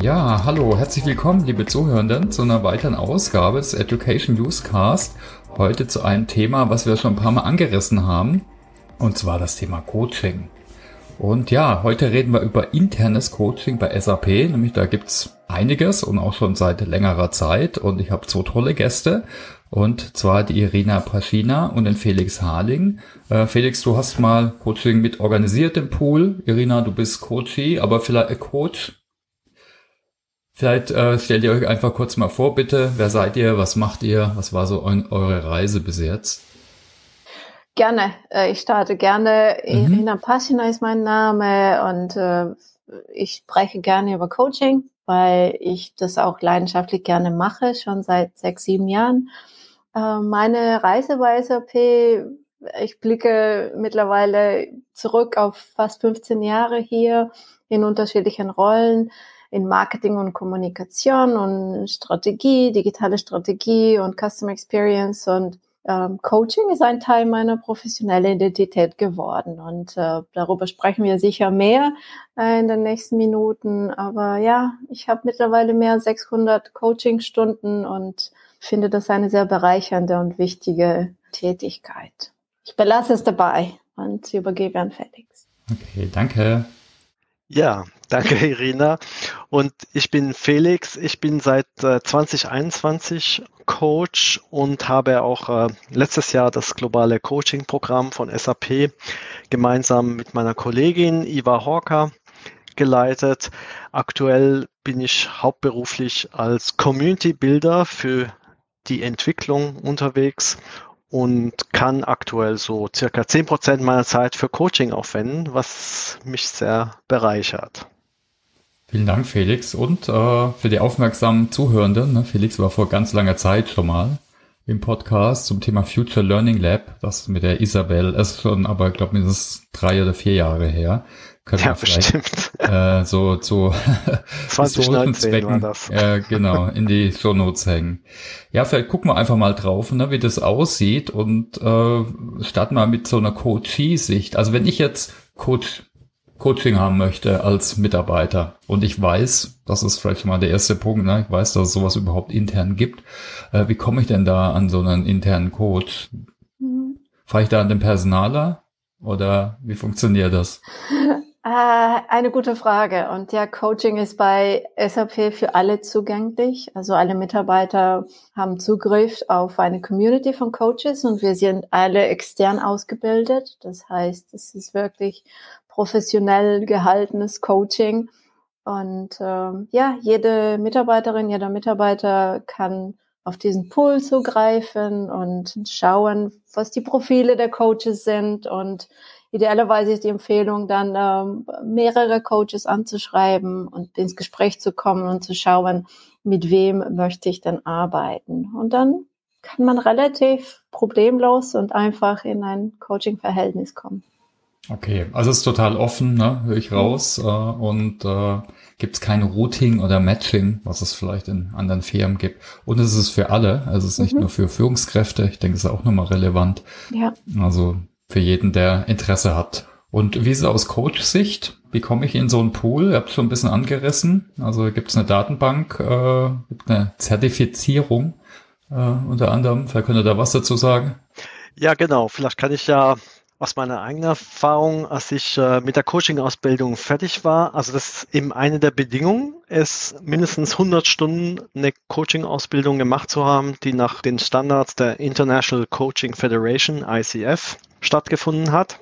Ja, hallo, herzlich willkommen, liebe Zuhörenden, zu einer weiteren Ausgabe des Education Newscast. Heute zu einem Thema, was wir schon ein paar Mal angerissen haben, und zwar das Thema Coaching. Und ja, heute reden wir über internes Coaching bei SAP, nämlich da gibt's einiges und auch schon seit längerer Zeit. Und ich habe zwei tolle Gäste, und zwar die Irina Paschina und den Felix Harling. Äh, Felix, du hast mal Coaching mit organisiert im Pool. Irina, du bist Coachie, aber vielleicht äh, Coach. Vielleicht äh, stellt ihr euch einfach kurz mal vor, bitte. Wer seid ihr? Was macht ihr? Was war so eu eure Reise bis jetzt? Gerne. Äh, ich starte gerne. Mhm. Irina Paschina ist mein Name und äh, ich spreche gerne über Coaching, weil ich das auch leidenschaftlich gerne mache, schon seit sechs, sieben Jahren. Äh, meine Reise bei SAP, ich blicke mittlerweile zurück auf fast 15 Jahre hier in unterschiedlichen Rollen in Marketing und Kommunikation und Strategie, digitale Strategie und Customer Experience und ähm, Coaching ist ein Teil meiner professionellen Identität geworden und äh, darüber sprechen wir sicher mehr äh, in den nächsten Minuten. Aber ja, ich habe mittlerweile mehr als 600 Coachingstunden und finde das eine sehr bereichernde und wichtige Tätigkeit. Ich belasse es dabei und übergebe an Felix. Okay, danke. Ja, danke Irina. Und ich bin Felix. Ich bin seit äh, 2021 Coach und habe auch äh, letztes Jahr das globale Coaching-Programm von SAP gemeinsam mit meiner Kollegin Iva Horka geleitet. Aktuell bin ich hauptberuflich als Community Builder für die Entwicklung unterwegs und kann aktuell so circa zehn Prozent meiner Zeit für Coaching aufwenden, was mich sehr bereichert. Vielen Dank, Felix. Und äh, für die aufmerksamen Zuhörenden, ne, Felix war vor ganz langer Zeit schon mal im Podcast zum Thema Future Learning Lab, das mit der Isabel, ist schon, aber ich glaube, mindestens drei oder vier Jahre her. Können ja, bestimmt. Äh, so zu 2019 Zwecken, war das. Äh, genau, in die Show Notes hängen. Ja, vielleicht gucken wir einfach mal drauf, ne, wie das aussieht und äh, starten mal mit so einer Coachie-Sicht. Also wenn ich jetzt Coach Coaching haben möchte als Mitarbeiter und ich weiß, das ist vielleicht mal der erste Punkt, ne, ich weiß, dass es sowas überhaupt intern gibt. Äh, wie komme ich denn da an so einen internen Coach? Mhm. Fahre ich da an den Personaler oder wie funktioniert das? Äh, eine gute Frage. Und ja, Coaching ist bei SAP für alle zugänglich. Also alle Mitarbeiter haben Zugriff auf eine Community von Coaches und wir sind alle extern ausgebildet. Das heißt, es ist wirklich professionell gehaltenes Coaching. Und ähm, ja, jede Mitarbeiterin, jeder Mitarbeiter kann auf diesen Pool zugreifen und schauen, was die Profile der Coaches sind und idealerweise ist die Empfehlung dann ähm, mehrere Coaches anzuschreiben und ins Gespräch zu kommen und zu schauen, mit wem möchte ich denn arbeiten. Und dann kann man relativ problemlos und einfach in ein Coaching-Verhältnis kommen. Okay, also es ist total offen, ne? höre ich raus. Äh, und äh, gibt es kein Routing oder Matching, was es vielleicht in anderen Firmen gibt. Und es ist für alle, also es ist nicht mhm. nur für Führungskräfte, ich denke, es ist auch nochmal relevant. Ja. Also für jeden, der Interesse hat. Und wie ist es aus Coach-Sicht? Wie komme ich in so einen Pool? Ihr habt schon ein bisschen angerissen. Also gibt es eine Datenbank, äh, gibt eine Zertifizierung äh, unter anderem. Vielleicht könnt ihr da was dazu sagen? Ja, genau. Vielleicht kann ich ja aus meiner eigenen Erfahrung, als ich äh, mit der Coaching-Ausbildung fertig war, also das ist eben eine der Bedingungen, ist mindestens 100 Stunden eine Coaching-Ausbildung gemacht zu haben, die nach den Standards der International Coaching Federation, ICF, stattgefunden hat.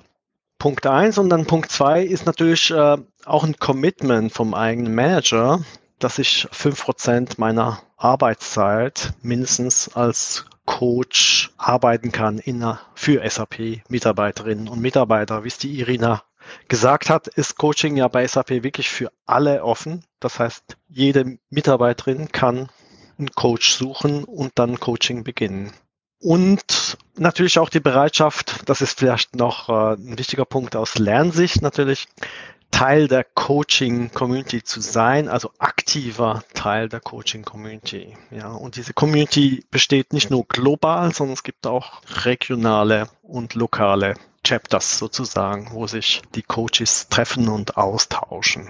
Punkt eins und dann Punkt zwei ist natürlich äh, auch ein Commitment vom eigenen Manager, dass ich fünf Prozent meiner Arbeitszeit mindestens als Coach arbeiten kann in, für SAP-Mitarbeiterinnen und Mitarbeiter. Wie es die Irina gesagt hat, ist Coaching ja bei SAP wirklich für alle offen. Das heißt, jede Mitarbeiterin kann einen Coach suchen und dann Coaching beginnen. Und natürlich auch die Bereitschaft, das ist vielleicht noch äh, ein wichtiger Punkt aus Lernsicht natürlich, Teil der Coaching-Community zu sein, also aktiver Teil der Coaching-Community. Ja, und diese Community besteht nicht nur global, sondern es gibt auch regionale und lokale Chapters sozusagen, wo sich die Coaches treffen und austauschen.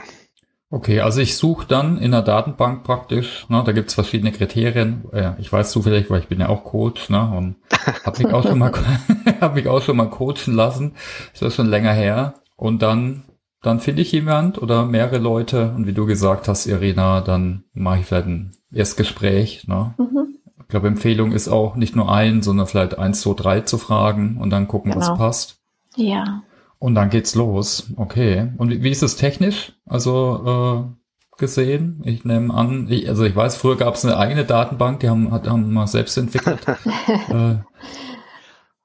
Okay, also ich suche dann in der Datenbank praktisch, ne, da gibt's verschiedene Kriterien. Ich weiß zufällig, weil ich bin ja auch Coach, ne, und habe mich auch schon mal hab mich auch schon mal coachen lassen. Das ist schon länger her. Und dann dann finde ich jemand oder mehrere Leute und wie du gesagt hast, Irina, dann mache ich vielleicht ein Erstgespräch. Ne? Mhm. Ich glaube, Empfehlung ist auch nicht nur ein, sondern vielleicht eins, zwei, drei zu fragen und dann gucken, genau. was passt. Ja. Und dann geht's los. Okay. Und wie, wie ist es technisch? Also äh, gesehen? Ich nehme an, ich, also ich weiß, früher gab es eine eigene Datenbank, die haben, hat, haben wir selbst entwickelt. äh,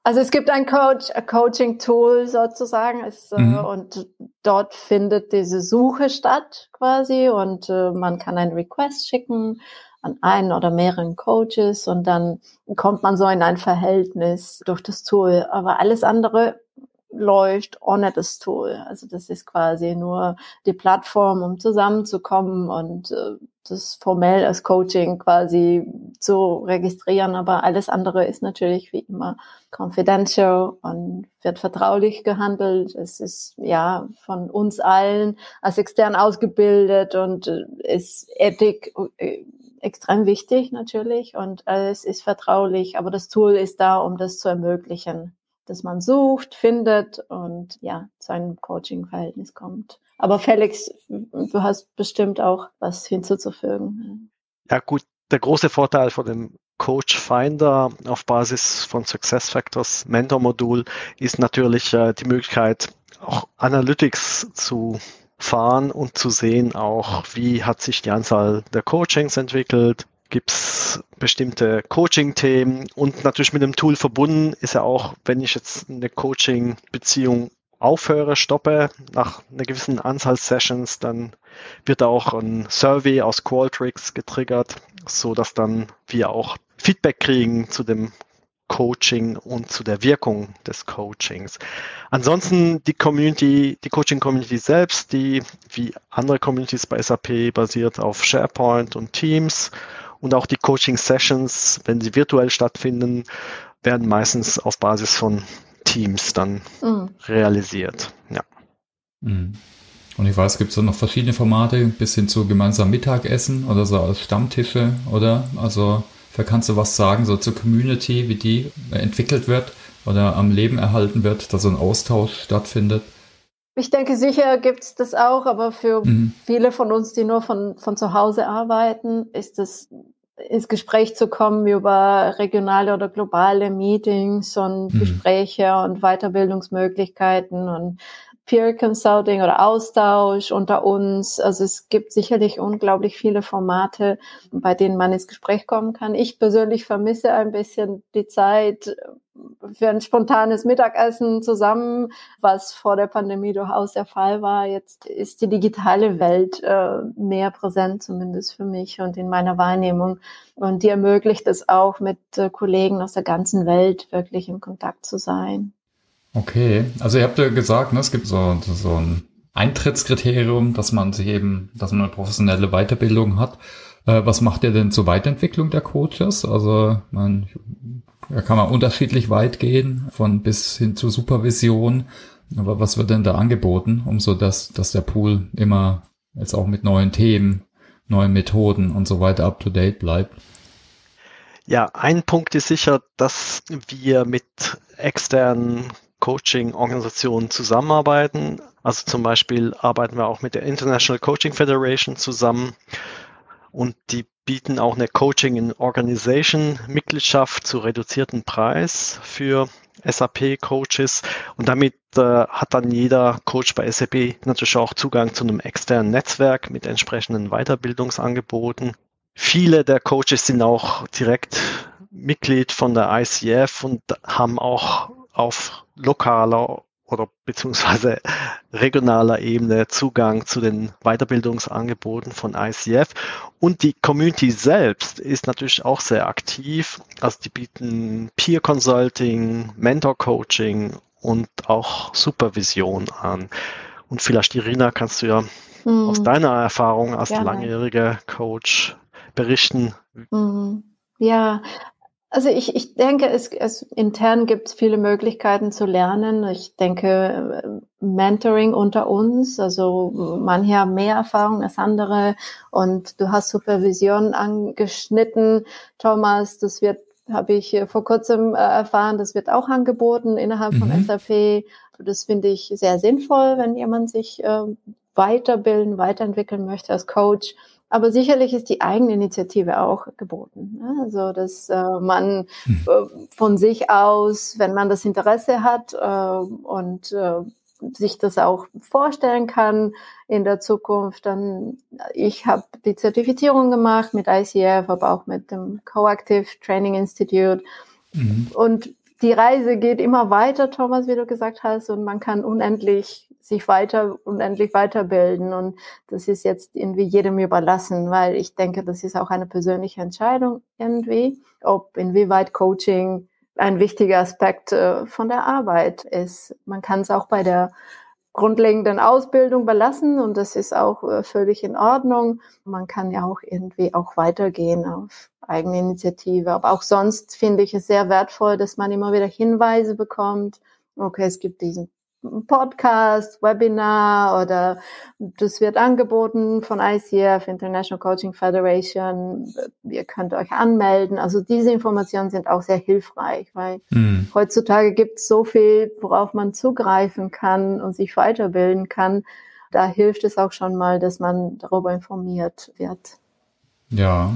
also es gibt ein Coach, ein Coaching-Tool sozusagen, es, äh, mhm. äh, und dort findet diese Suche statt quasi und äh, man kann einen Request schicken an einen oder mehreren Coaches und dann kommt man so in ein Verhältnis durch das Tool. Aber alles andere läuft ohne das Tool. Also das ist quasi nur die Plattform, um zusammenzukommen und äh, das formell als Coaching quasi zu registrieren. Aber alles andere ist natürlich wie immer confidential und wird vertraulich gehandelt. Es ist ja von uns allen als extern ausgebildet und äh, ist Ethik äh, extrem wichtig natürlich und es ist vertraulich, aber das Tool ist da, um das zu ermöglichen dass man sucht, findet und ja, zu einem Coaching-Verhältnis kommt. Aber Felix, du hast bestimmt auch was hinzuzufügen. Ja gut, der große Vorteil von dem Coach Finder auf Basis von SuccessFactors Mentor Modul ist natürlich äh, die Möglichkeit, auch Analytics zu fahren und zu sehen auch, wie hat sich die Anzahl der Coachings entwickelt, gibt es bestimmte Coaching-Themen und natürlich mit dem Tool verbunden ist ja auch, wenn ich jetzt eine Coaching-Beziehung aufhöre, stoppe nach einer gewissen Anzahl Sessions, dann wird auch ein Survey aus Qualtrics getriggert, so dass dann wir auch Feedback kriegen zu dem Coaching und zu der Wirkung des Coachings. Ansonsten die Community, die Coaching Community selbst, die wie andere Communities bei SAP basiert auf SharePoint und Teams und auch die Coaching-Sessions, wenn sie virtuell stattfinden, werden meistens auf Basis von Teams dann mhm. realisiert. Ja. Mhm. Und ich weiß, gibt es da noch verschiedene Formate, bis hin zu gemeinsam Mittagessen oder so als Stammtische, oder? Also, da kannst du was sagen, so zur Community, wie die entwickelt wird oder am Leben erhalten wird, dass so ein Austausch stattfindet. Ich denke, sicher gibt's das auch, aber für mhm. viele von uns, die nur von, von zu Hause arbeiten, ist es ins Gespräch zu kommen über regionale oder globale Meetings und mhm. Gespräche und Weiterbildungsmöglichkeiten und Peer Consulting oder Austausch unter uns. Also es gibt sicherlich unglaublich viele Formate, bei denen man ins Gespräch kommen kann. Ich persönlich vermisse ein bisschen die Zeit für ein spontanes Mittagessen zusammen, was vor der Pandemie durchaus der Fall war. Jetzt ist die digitale Welt äh, mehr präsent, zumindest für mich und in meiner Wahrnehmung. Und die ermöglicht es auch, mit äh, Kollegen aus der ganzen Welt wirklich in Kontakt zu sein. Okay, also ihr habt ja gesagt, ne, es gibt so, so ein Eintrittskriterium, dass man sich eben, dass man eine professionelle Weiterbildung hat. Äh, was macht ihr denn zur Weiterentwicklung der Coaches? Also man, da kann man unterschiedlich weit gehen, von bis hin zur Supervision. Aber was wird denn da angeboten, um so dass, dass der Pool immer jetzt auch mit neuen Themen, neuen Methoden und so weiter up to date bleibt? Ja, ein Punkt ist sicher, dass wir mit externen Coaching-Organisationen zusammenarbeiten. Also zum Beispiel arbeiten wir auch mit der International Coaching Federation zusammen und die bieten auch eine Coaching in Organization Mitgliedschaft zu reduzierten Preis für SAP Coaches und damit äh, hat dann jeder Coach bei SAP natürlich auch Zugang zu einem externen Netzwerk mit entsprechenden Weiterbildungsangeboten. Viele der Coaches sind auch direkt Mitglied von der ICF und haben auch auf lokaler oder beziehungsweise regionaler Ebene Zugang zu den Weiterbildungsangeboten von ICF. Und die Community selbst ist natürlich auch sehr aktiv. Also die bieten Peer Consulting, Mentor Coaching und auch Supervision an. Und vielleicht, Irina, kannst du ja mhm. aus deiner Erfahrung als Gerne. langjähriger Coach berichten. Mhm. Ja, Also ich, ich denke, es, es intern gibt es viele Möglichkeiten zu lernen. Ich denke, Mentoring unter uns, also manche haben mehr Erfahrung als andere und du hast Supervision angeschnitten. Thomas, das wird, habe ich vor kurzem äh, erfahren, das wird auch angeboten innerhalb mhm. von SAP. Das finde ich sehr sinnvoll, wenn jemand sich äh, weiterbilden, weiterentwickeln möchte als Coach. Aber sicherlich ist die Eigeninitiative auch geboten. Also, dass äh, man hm. äh, von sich aus, wenn man das Interesse hat äh, und äh, sich das auch vorstellen kann in der Zukunft, dann ich habe die Zertifizierung gemacht mit ICF, aber auch mit dem Coactive Training Institute. Mhm. Und die Reise geht immer weiter, Thomas, wie du gesagt hast, und man kann unendlich sich weiter, unendlich weiterbilden. Und das ist jetzt irgendwie jedem überlassen, weil ich denke, das ist auch eine persönliche Entscheidung irgendwie, ob inwieweit Coaching ein wichtiger Aspekt äh, von der Arbeit ist. Man kann es auch bei der grundlegenden Ausbildung belassen und das ist auch äh, völlig in Ordnung. Man kann ja auch irgendwie auch weitergehen auf eigene Initiative. Aber auch sonst finde ich es sehr wertvoll, dass man immer wieder Hinweise bekommt. Okay, es gibt diesen Podcast, Webinar oder das wird angeboten von ICF, International Coaching Federation. Ihr könnt euch anmelden. Also diese Informationen sind auch sehr hilfreich, weil mhm. heutzutage gibt es so viel, worauf man zugreifen kann und sich weiterbilden kann. Da hilft es auch schon mal, dass man darüber informiert wird. Ja,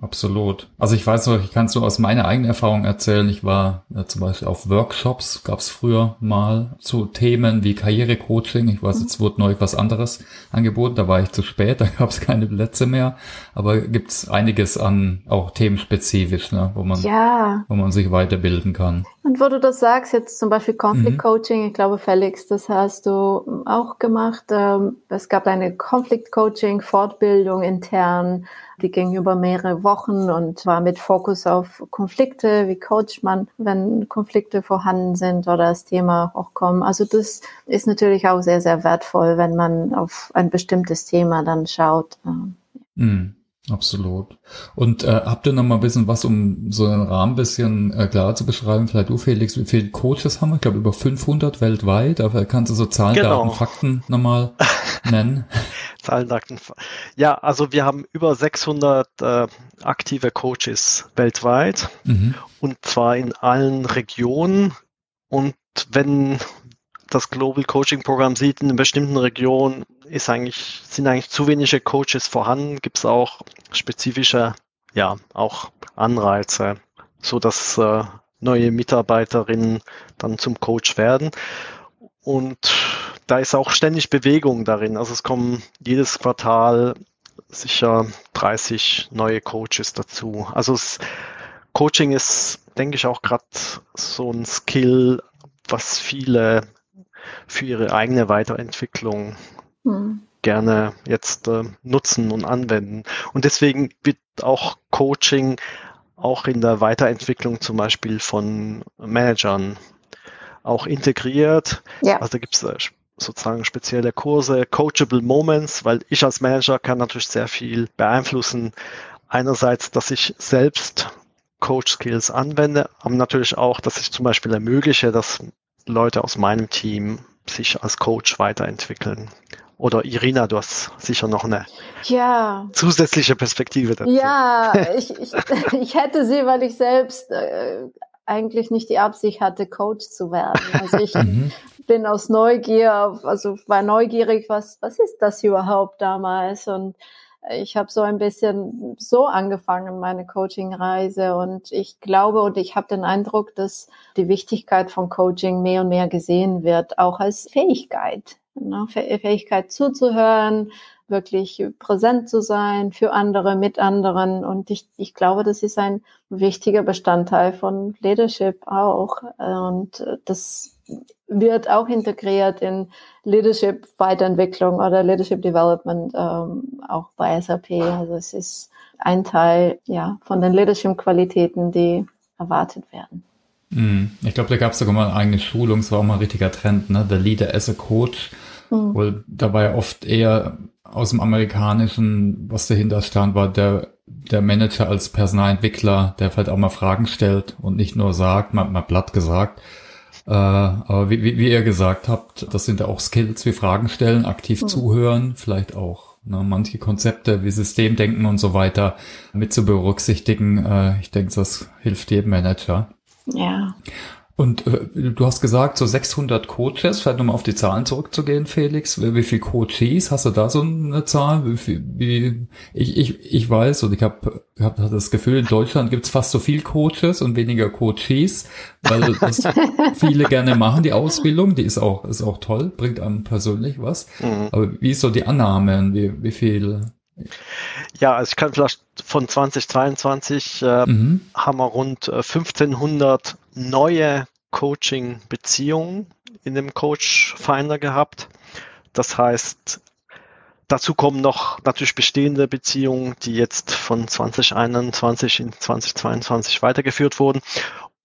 Absolut. Also ich weiß noch, ich kann es nur aus meiner eigenen Erfahrung erzählen. Ich war äh, zum Beispiel auf Workshops, gab es früher mal zu Themen wie Karrierecoaching. Ich weiß, jetzt wurde neu was anderes angeboten. Da war ich zu spät, da gab es keine Plätze mehr. Aber gibt es einiges an auch themenspezifisch, ne, wo man, ja. wo man sich weiterbilden kann. Und wo du das sagst, jetzt zum Beispiel Conflict mhm. Coaching, ich glaube, Felix, das hast du auch gemacht. Ähm, es gab eine Conflict Coaching Fortbildung intern, die ging über mehrere Wochen und war mit Fokus auf Konflikte. Wie coacht man, wenn Konflikte vorhanden sind oder das Thema auch kommen? Also das ist natürlich auch sehr, sehr wertvoll, wenn man auf ein bestimmtes Thema dann schaut. Mhm. Absolut. Und äh, habt ihr noch mal ein bisschen was, um so einen Rahmen bisschen äh, klarer zu beschreiben? Vielleicht du, Felix, wie viele Coaches haben wir? Ich glaube, über 500 weltweit. Aber kannst du so Zahlen, genau. Daten, Fakten nochmal nennen? Zahlen, Daten. Ja, also wir haben über 600 äh, aktive Coaches weltweit. Mhm. Und zwar in allen Regionen. Und wenn das Global Coaching Programm sieht, in einer bestimmten Region ist eigentlich, sind eigentlich zu wenige Coaches vorhanden, gibt es auch spezifische, ja, auch Anreize, so dass äh, neue Mitarbeiterinnen dann zum Coach werden. Und da ist auch ständig Bewegung darin. Also es kommen jedes Quartal sicher 30 neue Coaches dazu. Also es, Coaching ist, denke ich, auch gerade so ein Skill, was viele für ihre eigene Weiterentwicklung hm. gerne jetzt äh, nutzen und anwenden. Und deswegen wird auch Coaching auch in der Weiterentwicklung zum Beispiel von Managern auch integriert. Ja. Also da gibt es äh, sozusagen spezielle Kurse, Coachable Moments, weil ich als Manager kann natürlich sehr viel beeinflussen. Einerseits, dass ich selbst Coach Skills anwende, aber natürlich auch, dass ich zum Beispiel ermögliche, dass Leute aus meinem Team sich als Coach weiterentwickeln. Oder Irina, du hast sicher noch eine ja. zusätzliche Perspektive dazu. Ja, ich, ich, ich hätte sie, weil ich selbst äh, eigentlich nicht die Absicht hatte, Coach zu werden. Also ich mhm. bin aus Neugier, also war neugierig, was, was ist das überhaupt damals? Und ich habe so ein bisschen so angefangen, meine Coaching-Reise. Und ich glaube und ich habe den Eindruck, dass die Wichtigkeit von Coaching mehr und mehr gesehen wird, auch als Fähigkeit. Ne? Fähigkeit zuzuhören, wirklich präsent zu sein für andere, mit anderen. Und ich, ich glaube, das ist ein wichtiger Bestandteil von Leadership auch. Und das wird auch integriert in Leadership Weiterentwicklung oder Leadership Development ähm, auch bei SAP. Also es ist ein Teil ja von den Leadership Qualitäten, die erwartet werden. Mhm. Ich glaube, da gab es sogar mal eine eigene Schulung, es war auch mal ein richtiger Trend, ne? Der Leader as a Coach, mhm. wo dabei oft eher aus dem amerikanischen, was dahinter stand, war der der Manager als Personalentwickler, der vielleicht auch mal Fragen stellt und nicht nur sagt, mal, mal platt gesagt. Äh, aber wie, wie, wie ihr gesagt habt, das sind ja auch Skills wie Fragen stellen, aktiv mhm. zuhören, vielleicht auch ne, manche Konzepte wie Systemdenken und so weiter mit zu berücksichtigen. Äh, ich denke, das hilft jedem Manager. Ja. Und äh, du hast gesagt, so 600 Coaches, vielleicht nochmal auf die Zahlen zurückzugehen, Felix. Wie, wie viel Coaches? Hast du da so eine Zahl? Wie, viel, wie ich, ich, ich weiß und ich habe hab das Gefühl, in Deutschland gibt's fast so viel Coaches und weniger Coaches, weil das viele gerne machen, die Ausbildung. Die ist auch, ist auch toll, bringt einem persönlich was. Mhm. Aber wie ist so die Annahme? Wie, wie viel ja, also ich kann vielleicht von 2022 äh, mhm. haben wir rund 1500 äh, neue Coaching-Beziehungen in dem Coach Finder gehabt. Das heißt, dazu kommen noch natürlich bestehende Beziehungen, die jetzt von 2021 in 2022 weitergeführt wurden.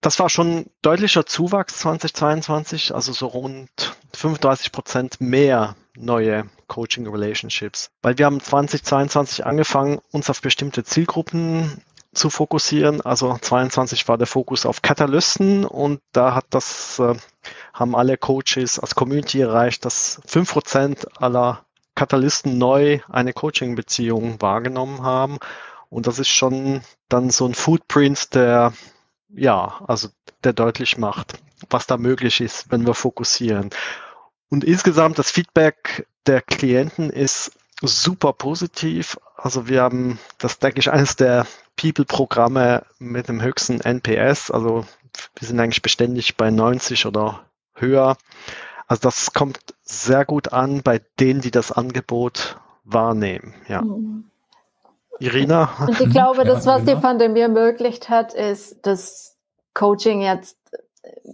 Das war schon deutlicher Zuwachs 2022, also so rund 35 Prozent mehr neue Coaching Relationships. Weil wir haben 2022 angefangen, uns auf bestimmte Zielgruppen zu fokussieren. Also 22 war der Fokus auf Katalysten und da hat das, äh, haben alle Coaches als Community erreicht, dass fünf Prozent aller Katalysten neu eine Coaching-Beziehung wahrgenommen haben. Und das ist schon dann so ein Footprint, der, ja, also der deutlich macht, was da möglich ist, wenn wir fokussieren. Und insgesamt das Feedback der Klienten ist super positiv. Also wir haben, das denke ich, eines der People-Programme mit dem höchsten NPS. Also wir sind eigentlich beständig bei 90 oder höher. Also das kommt sehr gut an bei denen, die das Angebot wahrnehmen. Ja. Mhm. Irina? Und ich glaube, das, was die Pandemie ermöglicht hat, ist, dass Coaching jetzt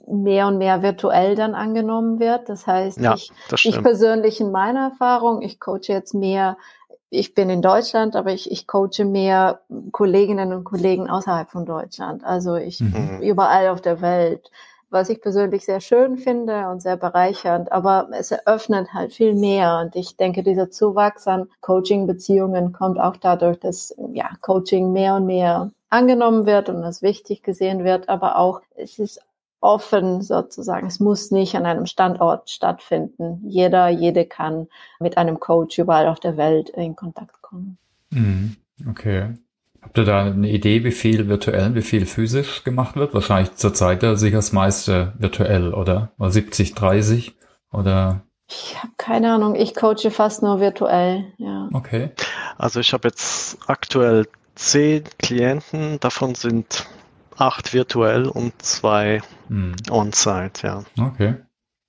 mehr und mehr virtuell dann angenommen wird. Das heißt, ja, ich, das ich persönlich in meiner Erfahrung, ich coache jetzt mehr, ich bin in Deutschland, aber ich, ich coache mehr Kolleginnen und Kollegen außerhalb von Deutschland. Also ich mhm. überall auf der Welt, was ich persönlich sehr schön finde und sehr bereichernd, aber es eröffnet halt viel mehr. Und ich denke, dieser Zuwachs an Coaching-Beziehungen kommt auch dadurch, dass ja Coaching mehr und mehr angenommen wird und als wichtig gesehen wird, aber auch es ist offen sozusagen. Es muss nicht an einem Standort stattfinden. Jeder, jede kann mit einem Coach überall auf der Welt in Kontakt kommen. Mhm. Okay. Habt ihr da eine Idee, wie viel virtuell, wie viel physisch gemacht wird? Wahrscheinlich zurzeit ja sicher das meiste virtuell, oder? Oder 70, 30? Oder? Ich habe keine Ahnung. Ich coache fast nur virtuell, ja. Okay. Also ich habe jetzt aktuell zehn Klienten, davon sind acht virtuell und zwei hm. on-site, ja. Okay.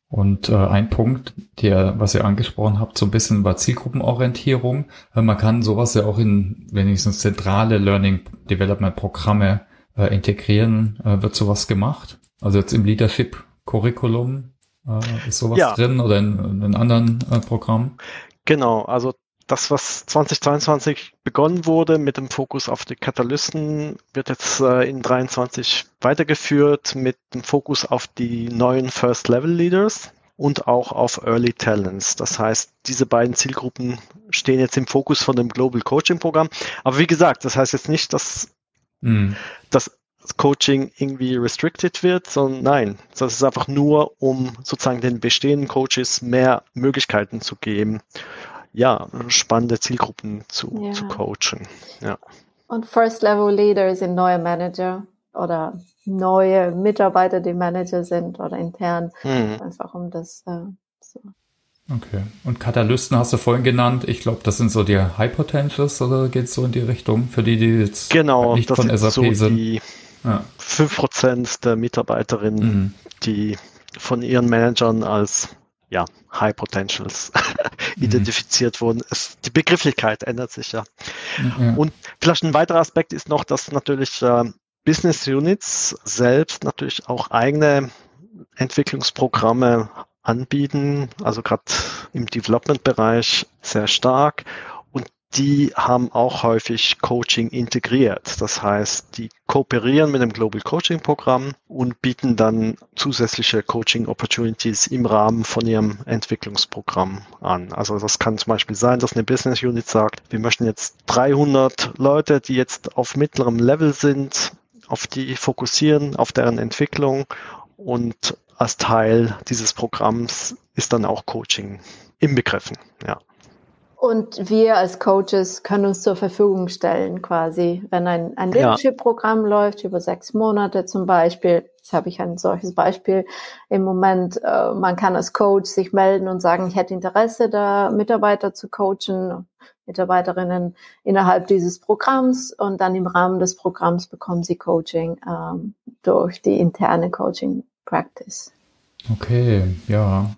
Und äh, ein Punkt, der, was ihr angesprochen habt, so ein bisschen war Zielgruppenorientierung. Äh, man kann sowas ja auch in wenigstens zentrale Learning Development Programme äh, integrieren. Äh, wird sowas gemacht? Also jetzt im Leadership Curriculum äh, ist sowas ja. drin oder in, in anderen äh, Programmen? Genau, also das, was 2022 begonnen wurde mit dem Fokus auf die Katalysten, wird jetzt äh, in 23 weitergeführt mit dem Fokus auf die neuen First Level Leaders und auch auf Early Talents. Das heißt, diese beiden Zielgruppen stehen jetzt im Fokus von dem Global Coaching Programm. Aber wie gesagt, das heißt jetzt nicht, dass mm. das Coaching irgendwie restricted wird, sondern nein, das ist einfach nur, um sozusagen den bestehenden Coaches mehr Möglichkeiten zu geben ja, spannende Zielgruppen zu, ja. zu coachen. Ja. Und First Level Leader sind neue Manager oder neue Mitarbeiter, die Manager sind oder intern, mhm. einfach um das äh, so. Okay. Und Katalysten hast du vorhin genannt. Ich glaube, das sind so die High Potentials oder geht es so in die Richtung für die, die jetzt genau, nicht von SAP so sind? Die ja. 5% der Mitarbeiterinnen, mhm. die von ihren Managern als ja, High Potentials mhm. identifiziert wurden. Es, die Begrifflichkeit ändert sich ja. ja. Und vielleicht ein weiterer Aspekt ist noch, dass natürlich äh, Business Units selbst natürlich auch eigene Entwicklungsprogramme anbieten, also gerade im Development-Bereich sehr stark. Die haben auch häufig Coaching integriert. Das heißt, die kooperieren mit dem Global Coaching Programm und bieten dann zusätzliche Coaching Opportunities im Rahmen von ihrem Entwicklungsprogramm an. Also das kann zum Beispiel sein, dass eine Business Unit sagt, wir möchten jetzt 300 Leute, die jetzt auf mittlerem Level sind, auf die fokussieren, auf deren Entwicklung und als Teil dieses Programms ist dann auch Coaching inbegriffen. Ja. Und wir als Coaches können uns zur Verfügung stellen, quasi, wenn ein, ein Leadership-Programm ja. läuft, über sechs Monate zum Beispiel. Jetzt habe ich ein solches Beispiel im Moment. Äh, man kann als Coach sich melden und sagen, ich hätte Interesse, da Mitarbeiter zu coachen, Mitarbeiterinnen innerhalb dieses Programms. Und dann im Rahmen des Programms bekommen sie Coaching ähm, durch die interne Coaching Practice. Okay, ja.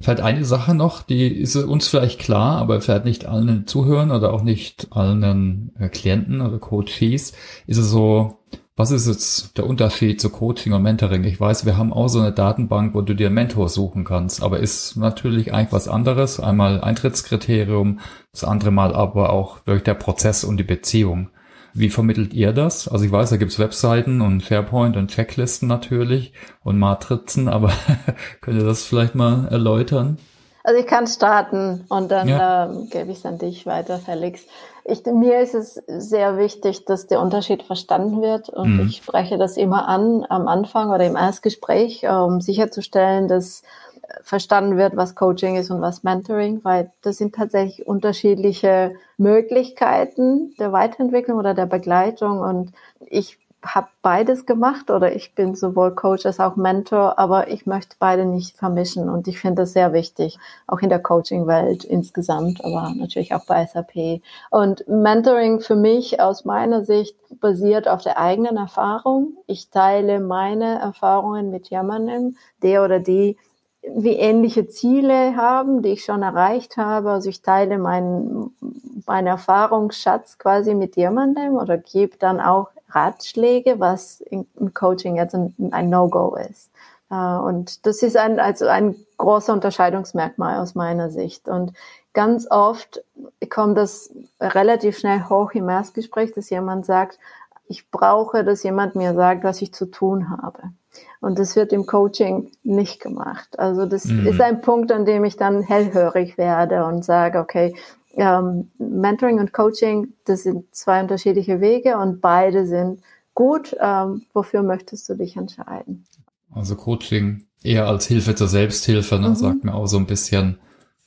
Vielleicht eine Sache noch, die ist uns vielleicht klar, aber vielleicht nicht allen Zuhörern oder auch nicht allen äh, Klienten oder Coaches. Ist es so, was ist jetzt der Unterschied zu Coaching und Mentoring? Ich weiß, wir haben auch so eine Datenbank, wo du dir einen Mentor suchen kannst, aber ist natürlich eigentlich was anderes. Einmal Eintrittskriterium, das andere Mal aber auch durch der Prozess und die Beziehung. Wie vermittelt ihr das? Also ich weiß, da gibt's Webseiten und SharePoint und Checklisten natürlich und Matrizen, aber könnt ihr das vielleicht mal erläutern? Also ich kann starten und dann ja. ähm, gebe ich es an dich weiter, Felix. Ich, mir ist es sehr wichtig, dass der Unterschied verstanden wird und mhm. ich spreche das immer an am Anfang oder im Erstgespräch, um sicherzustellen, dass verstanden wird, was Coaching ist und was Mentoring, weil das sind tatsächlich unterschiedliche Möglichkeiten der Weiterentwicklung oder der Begleitung und ich habe beides gemacht oder ich bin sowohl Coach als auch Mentor, aber ich möchte beide nicht vermischen und ich finde das sehr wichtig, auch in der Coaching-Welt insgesamt, aber natürlich auch bei SAP. Und Mentoring für mich aus meiner Sicht basiert auf der eigenen Erfahrung. Ich teile meine Erfahrungen mit jemandem, der oder die wie ähnliche Ziele haben, die ich schon erreicht habe. Also ich teile meinen, meinen Erfahrungsschatz quasi mit jemandem oder gebe dann auch Ratschläge, was im Coaching jetzt ein, ein No-Go ist. Äh, und das ist ein, also ein großer Unterscheidungsmerkmal aus meiner Sicht. Und ganz oft kommt das relativ schnell hoch im Erstgespräch, dass jemand sagt, ich brauche, dass jemand mir sagt, was ich zu tun habe. Und das wird im Coaching nicht gemacht. Also das mhm. ist ein Punkt, an dem ich dann hellhörig werde und sage, okay, ähm, Mentoring und Coaching, das sind zwei unterschiedliche Wege und beide sind gut. Ähm, wofür möchtest du dich entscheiden? Also Coaching eher als Hilfe zur Selbsthilfe, ne? Mhm. sagt mir auch so ein bisschen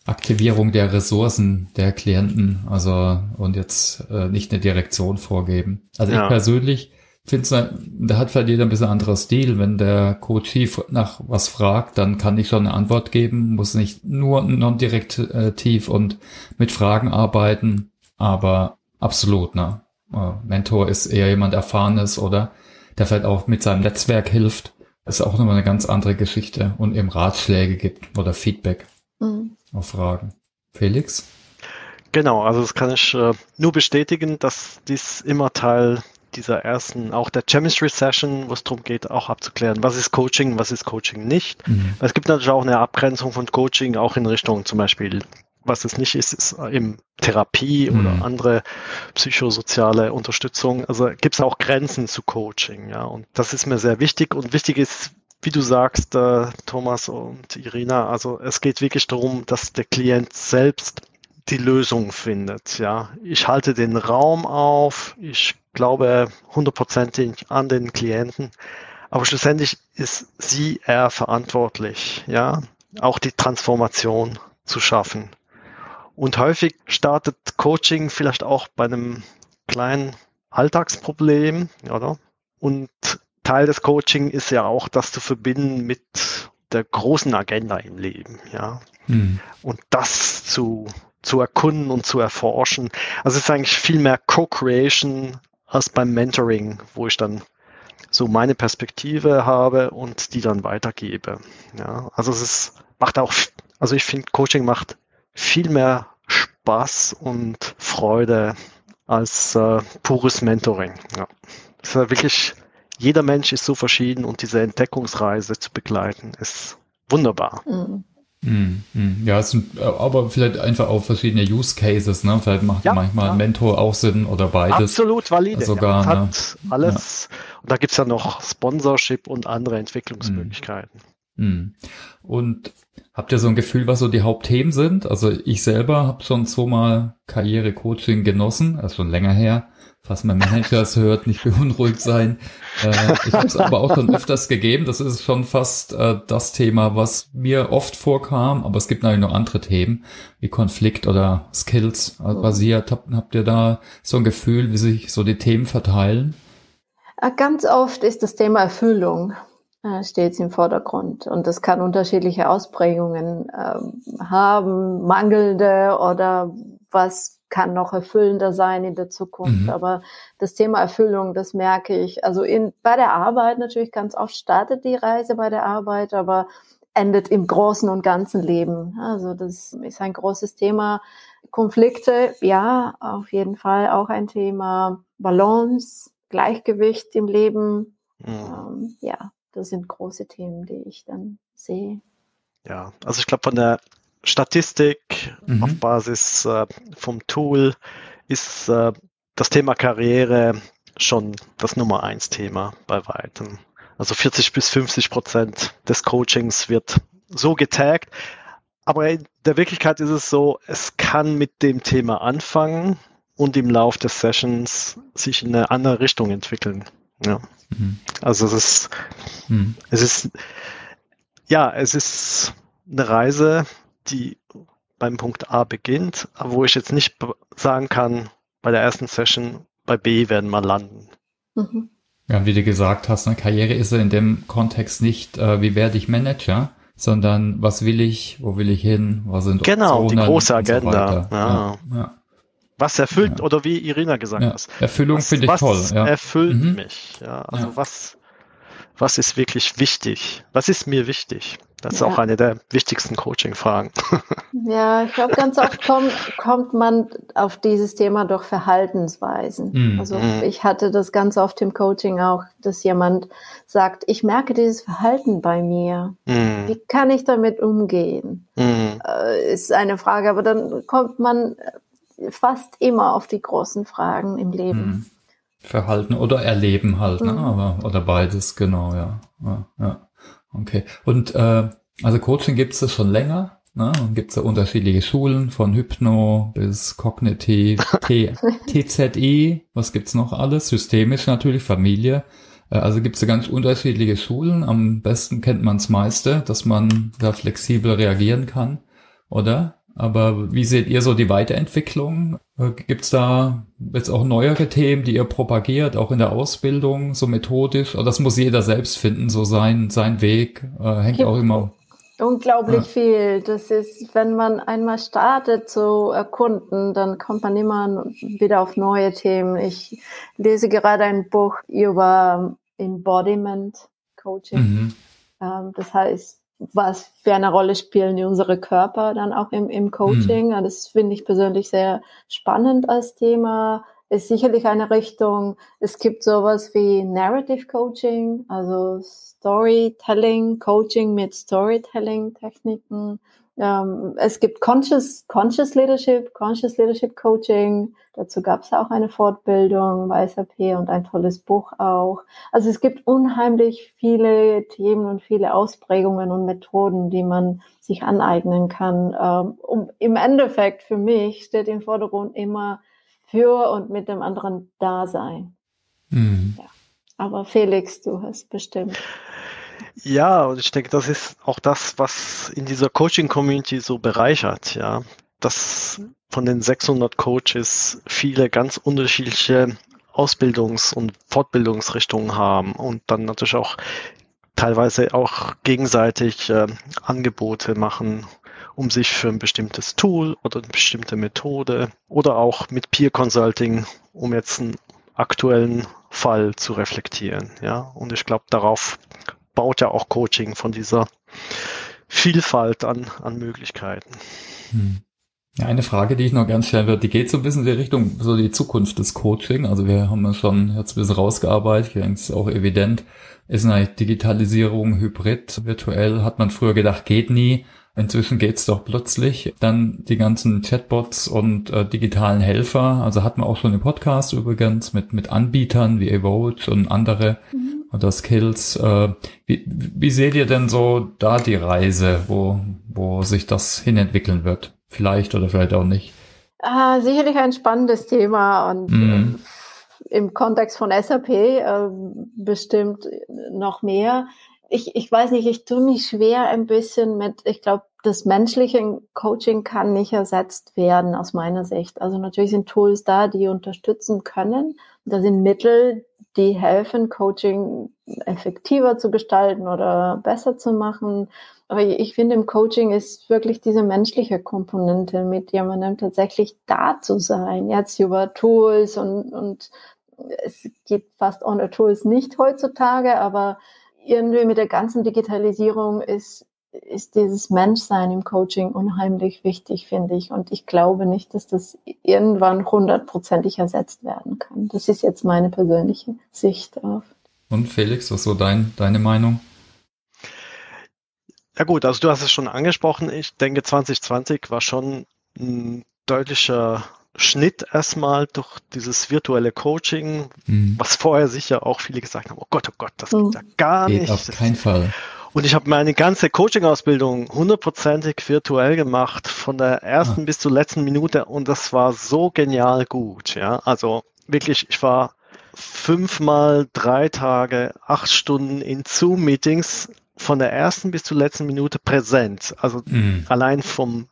Aktivierung der Ressourcen der Klienten, also und jetzt äh, nicht eine Direktion vorgeben. Also ja. ich persönlich finde, da hat vielleicht jeder ein bisschen anderer Stil. Wenn der Coach nach was fragt, dann kann ich schon eine Antwort geben, muss nicht nur non-direktiv und mit Fragen arbeiten, aber absolut, ne? Äh, Mentor ist eher jemand Erfahrenes oder der vielleicht auch mit seinem Netzwerk hilft. Das ist auch nochmal eine ganz andere Geschichte und eben Ratschläge gibt oder Feedback mhm. auf Fragen. Felix? Genau, also das kann ich äh, nur bestätigen, dass dies immer Teil dieser ersten, auch der Chemistry Session, wo es darum geht, auch abzuklären, was ist Coaching, was ist Coaching nicht. Mhm. Es gibt natürlich auch eine Abgrenzung von Coaching, auch in Richtung zum Beispiel, was es nicht ist, ist eben Therapie mhm. oder andere psychosoziale Unterstützung. Also gibt es auch Grenzen zu Coaching, ja. Und das ist mir sehr wichtig. Und wichtig ist, wie du sagst, äh, Thomas und Irina, also es geht wirklich darum, dass der Klient selbst die Lösung findet. Ja, ich halte den Raum auf. Ich glaube hundertprozentig an den Klienten. Aber schlussendlich ist sie eher verantwortlich, ja, auch die Transformation zu schaffen. Und häufig startet Coaching vielleicht auch bei einem kleinen Alltagsproblem, oder? Und Teil des Coaching ist ja auch, das zu verbinden mit der großen Agenda im Leben, ja. Mhm. Und das zu, zu erkunden und zu erforschen. Also es ist eigentlich viel mehr Co-Creation als beim Mentoring, wo ich dann so meine Perspektive habe und die dann weitergebe. Ja, also es ist, macht auch, also ich finde Coaching macht viel mehr Spaß und Freude als äh, pures Mentoring. Ja. Es ist wirklich, jeder Mensch ist so verschieden und diese Entdeckungsreise zu begleiten ist wunderbar. Mhm. Mm, mm. Ja, es sind aber vielleicht einfach auch verschiedene Use Cases, ne? Vielleicht macht ja, manchmal ja. Mentor auch Sinn oder beides. Absolut valide. Sogar, ja, hat ne? alles. Und da gibt's ja noch Sponsorship und andere Entwicklungsmöglichkeiten. Mm. Und habt ihr so ein Gefühl, was so die Hauptthemen sind? Also ich selber habe schon zweimal Karriere-Coaching genossen, also schon länger her falls mein Manager es hört, nicht beunruhigt sein. Äh, ich habe es aber auch schon öfters gegeben. Das ist schon fast äh, das Thema, was mir oft vorkam. Aber es gibt natürlich noch andere Themen wie Konflikt oder Skills basiert. Habt, habt ihr da so ein Gefühl, wie sich so die Themen verteilen? Äh, ganz oft ist das Thema Erfüllung äh, steht im Vordergrund und das kann unterschiedliche Ausprägungen äh, haben, mangelnde oder was kann noch erfüllender sein in der Zukunft. Mhm. Aber das Thema Erfüllung, das merke ich. Also in, bei der Arbeit natürlich ganz oft startet die Reise bei der Arbeit, aber endet im großen und ganzen Leben. Also das ist ein großes Thema. Konflikte, ja, auf jeden Fall auch ein Thema. Balance, Gleichgewicht im Leben. Mhm. Ähm, ja, das sind große Themen, die ich dann sehe. Ja, also ich glaube, von der Statistik mhm. auf Basis äh, vom Tool ist äh, das Thema Karriere schon das Nummer eins Thema bei weitem. Also 40 bis 50 Prozent des Coachings wird so getaggt. Aber in der Wirklichkeit ist es so, es kann mit dem Thema anfangen und im Lauf des Sessions sich in eine andere Richtung entwickeln. Ja. Mhm. Also es ist, mhm. es ist, ja, es ist eine Reise, die beim Punkt A beginnt, aber wo ich jetzt nicht sagen kann, bei der ersten Session bei B werden wir landen. Mhm. Ja, wie du gesagt hast, eine Karriere ist ja in dem Kontext nicht, äh, wie werde ich Manager, sondern was will ich, wo will ich hin, was sind Genau, Optionen die große Agenda. So ja. Ja. Was erfüllt, ja. oder wie Irina gesagt hat. Erfüllung finde ich was toll. Was erfüllt mhm. mich? Ja, also was, was ist wirklich wichtig? Was ist mir wichtig? Das ist ja. auch eine der wichtigsten Coaching-Fragen. Ja, ich glaube, ganz oft kommt, kommt man auf dieses Thema durch Verhaltensweisen. Mhm. Also mhm. ich hatte das ganz oft im Coaching auch, dass jemand sagt, ich merke dieses Verhalten bei mir. Mhm. Wie kann ich damit umgehen? Mhm. Äh, ist eine Frage, aber dann kommt man fast immer auf die großen Fragen im Leben. Mhm. Verhalten oder Erleben halt, ne? Mhm. aber oder beides, genau, ja. ja, ja. Okay. Und äh, also Coaching gibt es schon länger. Ne? Und gibt es ja unterschiedliche Schulen von Hypno bis Kognitiv, T, TZI, was gibt's noch alles? Systemisch natürlich, Familie. Äh, also gibt es ja ganz unterschiedliche Schulen. Am besten kennt man's meiste, dass man da flexibel reagieren kann, oder? Aber wie seht ihr so die Weiterentwicklung? Äh, Gibt es da jetzt auch neuere Themen, die ihr propagiert, auch in der Ausbildung, so methodisch? Oder das muss jeder selbst finden, so sein, sein Weg, äh, hängt Gibt auch immer. Unglaublich ja. viel. Das ist, wenn man einmal startet zu erkunden, dann kommt man immer wieder auf neue Themen. Ich lese gerade ein Buch über Embodiment Coaching. Mhm. Ähm, das heißt, was für eine Rolle spielen unsere Körper dann auch im, im Coaching. Mhm. Das finde ich persönlich sehr spannend als Thema. Ist sicherlich eine Richtung. Es gibt sowas wie Narrative Coaching, also Storytelling, Coaching mit Storytelling Techniken. Ähm, es gibt Conscious, Conscious Leadership, Conscious Leadership Coaching. Dazu gab es auch eine Fortbildung bei SAP und ein tolles Buch auch. Also es gibt unheimlich viele Themen und viele Ausprägungen und Methoden, die man sich aneignen kann. Ähm, um, Im Endeffekt für mich steht im Vordergrund immer für und mit dem anderen Dasein. Mhm. Ja. Aber Felix, du hast bestimmt. Ja, und ich denke, das ist auch das, was in dieser Coaching-Community so bereichert, ja. Dass von den 600 Coaches viele ganz unterschiedliche Ausbildungs- und Fortbildungsrichtungen haben und dann natürlich auch teilweise auch gegenseitig äh, Angebote machen, um sich für ein bestimmtes Tool oder eine bestimmte Methode oder auch mit Peer Consulting, um jetzt einen aktuellen Fall zu reflektieren. Ja, und ich glaube, darauf baut ja auch Coaching von dieser Vielfalt an, an Möglichkeiten. Hm. Eine Frage, die ich noch ganz stellen würde, die geht so ein bisschen in die Richtung, so die Zukunft des Coaching. Also wir haben ja schon jetzt ein bisschen rausgearbeitet, ich denke, es ist auch evident, ist eine Digitalisierung hybrid, virtuell, hat man früher gedacht, geht nie, Inzwischen geht's doch plötzlich. Dann die ganzen Chatbots und äh, digitalen Helfer. Also hatten wir auch schon einen Podcast übrigens mit, mit Anbietern wie Evoge und andere mhm. oder Skills. Äh, wie, wie seht ihr denn so da die Reise, wo, wo sich das hinentwickeln wird? Vielleicht oder vielleicht auch nicht. Ah, sicherlich ein spannendes Thema und mhm. äh, im Kontext von SAP äh, bestimmt noch mehr ich, ich weiß nicht, ich tue mich schwer ein bisschen mit, ich glaube, das menschliche Coaching kann nicht ersetzt werden aus meiner Sicht. Also natürlich sind Tools da, die unterstützen können. Da sind Mittel, die helfen, Coaching effektiver zu gestalten oder besser zu machen. Aber ich finde, im Coaching ist wirklich diese menschliche Komponente mit jemandem tatsächlich da zu sein. Jetzt über Tools und, und es geht fast ohne Tools nicht heutzutage, aber irgendwie mit der ganzen Digitalisierung ist, ist dieses Menschsein im Coaching unheimlich wichtig, finde ich. Und ich glaube nicht, dass das irgendwann hundertprozentig ersetzt werden kann. Das ist jetzt meine persönliche Sicht auf. Und Felix, was ist so dein, deine Meinung? Ja gut, also du hast es schon angesprochen. Ich denke, 2020 war schon ein deutlicher Schnitt erstmal durch dieses virtuelle Coaching, mhm. was vorher sicher auch viele gesagt haben, oh Gott, oh Gott, das geht ja gar geht nicht. Auf keinen Fall. Und ich habe meine ganze Coaching-Ausbildung hundertprozentig virtuell gemacht, von der ersten ah. bis zur letzten Minute und das war so genial gut. Ja, also wirklich, ich war fünfmal drei Tage, acht Stunden in Zoom-Meetings von der ersten bis zur letzten Minute präsent. Also mhm. allein vom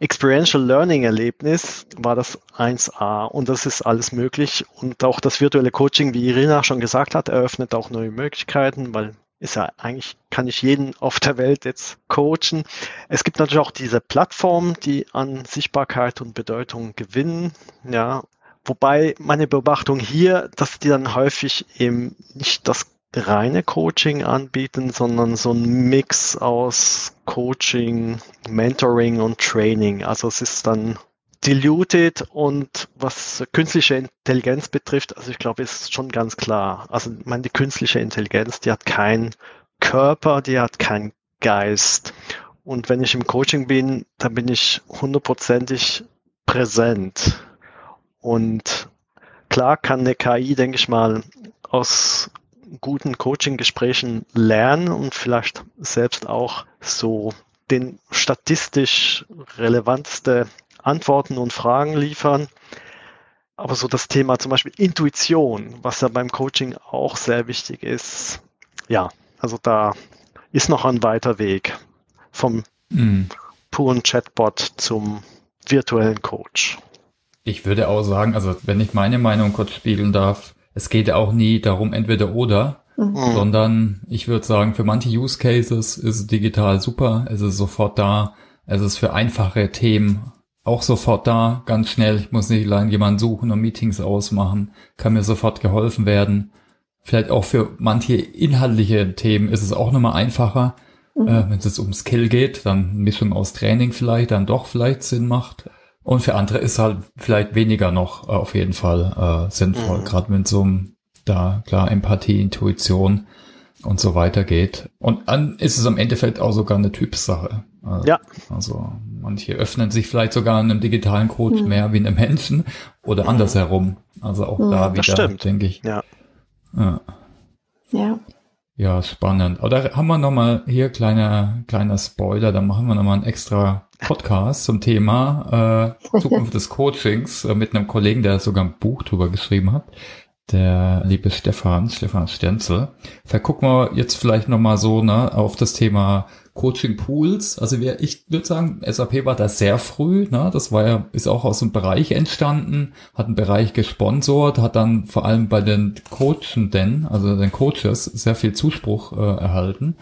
Experiential Learning Erlebnis war das 1A und das ist alles möglich und auch das virtuelle Coaching, wie Irina schon gesagt hat, eröffnet auch neue Möglichkeiten, weil ist ja eigentlich, kann ich jeden auf der Welt jetzt coachen. Es gibt natürlich auch diese Plattformen, die an Sichtbarkeit und Bedeutung gewinnen, ja. Wobei meine Beobachtung hier, dass die dann häufig eben nicht das reine Coaching anbieten, sondern so ein Mix aus Coaching, Mentoring und Training. Also es ist dann diluted und was künstliche Intelligenz betrifft, also ich glaube, ist schon ganz klar. Also ich meine, die künstliche Intelligenz, die hat keinen Körper, die hat keinen Geist. Und wenn ich im Coaching bin, dann bin ich hundertprozentig präsent. Und klar kann eine KI, denke ich mal, aus guten Coaching-Gesprächen lernen und vielleicht selbst auch so den statistisch relevanteste Antworten und Fragen liefern. Aber so das Thema zum Beispiel Intuition, was ja beim Coaching auch sehr wichtig ist, ja, also da ist noch ein weiter Weg vom mm. puren Chatbot zum virtuellen Coach. Ich würde auch sagen, also wenn ich meine Meinung kurz spiegeln darf, es geht auch nie darum, entweder oder, mhm. sondern ich würde sagen, für manche Use Cases ist es digital super, es ist sofort da, es ist für einfache Themen auch sofort da, ganz schnell. Ich muss nicht allein jemanden suchen und Meetings ausmachen, kann mir sofort geholfen werden. Vielleicht auch für manche inhaltliche Themen ist es auch nochmal einfacher. Mhm. Äh, wenn es jetzt um Skill geht, dann Mischung aus Training vielleicht dann doch vielleicht Sinn macht. Und für andere ist halt vielleicht weniger noch äh, auf jeden Fall äh, sinnvoll, mhm. gerade wenn es um da klar Empathie, Intuition und so weiter geht. Und dann ist es am Endeffekt auch sogar eine Typsache. Also, ja. Also manche öffnen sich vielleicht sogar einem digitalen Coach mhm. mehr wie einem Menschen oder mhm. andersherum. Also auch mhm. da wieder, denke ich. Ja. ja. Ja. Ja, spannend. Oder haben wir nochmal hier kleiner, kleiner Spoiler, da machen wir nochmal einen extra Podcast zum Thema äh, Zukunft des Coachings äh, mit einem Kollegen, der sogar ein Buch drüber geschrieben hat. Der liebe Stefan, Stefan Stenzel. Vielleicht gucken wir jetzt vielleicht nochmal so ne, auf das Thema Coaching Pools. Also wir, ich würde sagen, SAP war da sehr früh. Ne? Das war ja, ist auch aus dem Bereich entstanden, hat einen Bereich gesponsort, hat dann vor allem bei den Coachenden, also den Coaches, sehr viel Zuspruch äh, erhalten.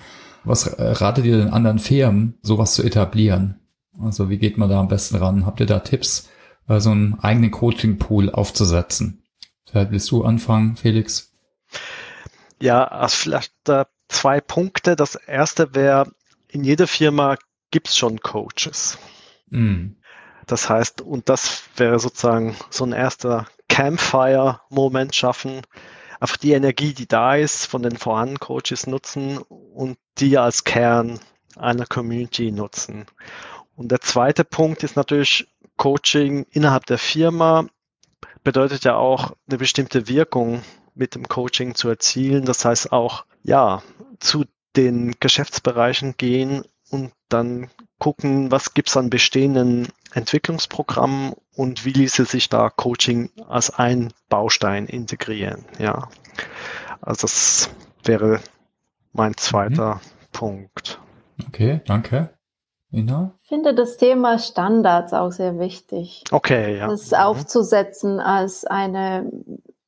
Was äh, ratet ihr den anderen Firmen, sowas zu etablieren? Also wie geht man da am besten ran? Habt ihr da Tipps, äh, so einen eigenen Coaching-Pool aufzusetzen? Vielleicht willst du anfangen, Felix? Ja, also vielleicht äh, zwei Punkte. Das erste wäre, in jeder Firma gibt es schon Coaches. Mm. Das heißt, und das wäre sozusagen so ein erster Campfire-Moment schaffen, einfach die Energie, die da ist, von den vorhandenen Coaches nutzen und die als Kern einer Community nutzen. Und der zweite Punkt ist natürlich Coaching innerhalb der Firma bedeutet ja auch eine bestimmte Wirkung mit dem Coaching zu erzielen. Das heißt auch, ja, zu den Geschäftsbereichen gehen und dann gucken, was gibt's an bestehenden Entwicklungsprogrammen und wie ließe sich da Coaching als ein Baustein integrieren. Ja, also das wäre mein zweiter mhm. Punkt. Okay, danke. Ina? Ich finde das Thema Standards auch sehr wichtig. Okay, ja. Das mhm. aufzusetzen als eine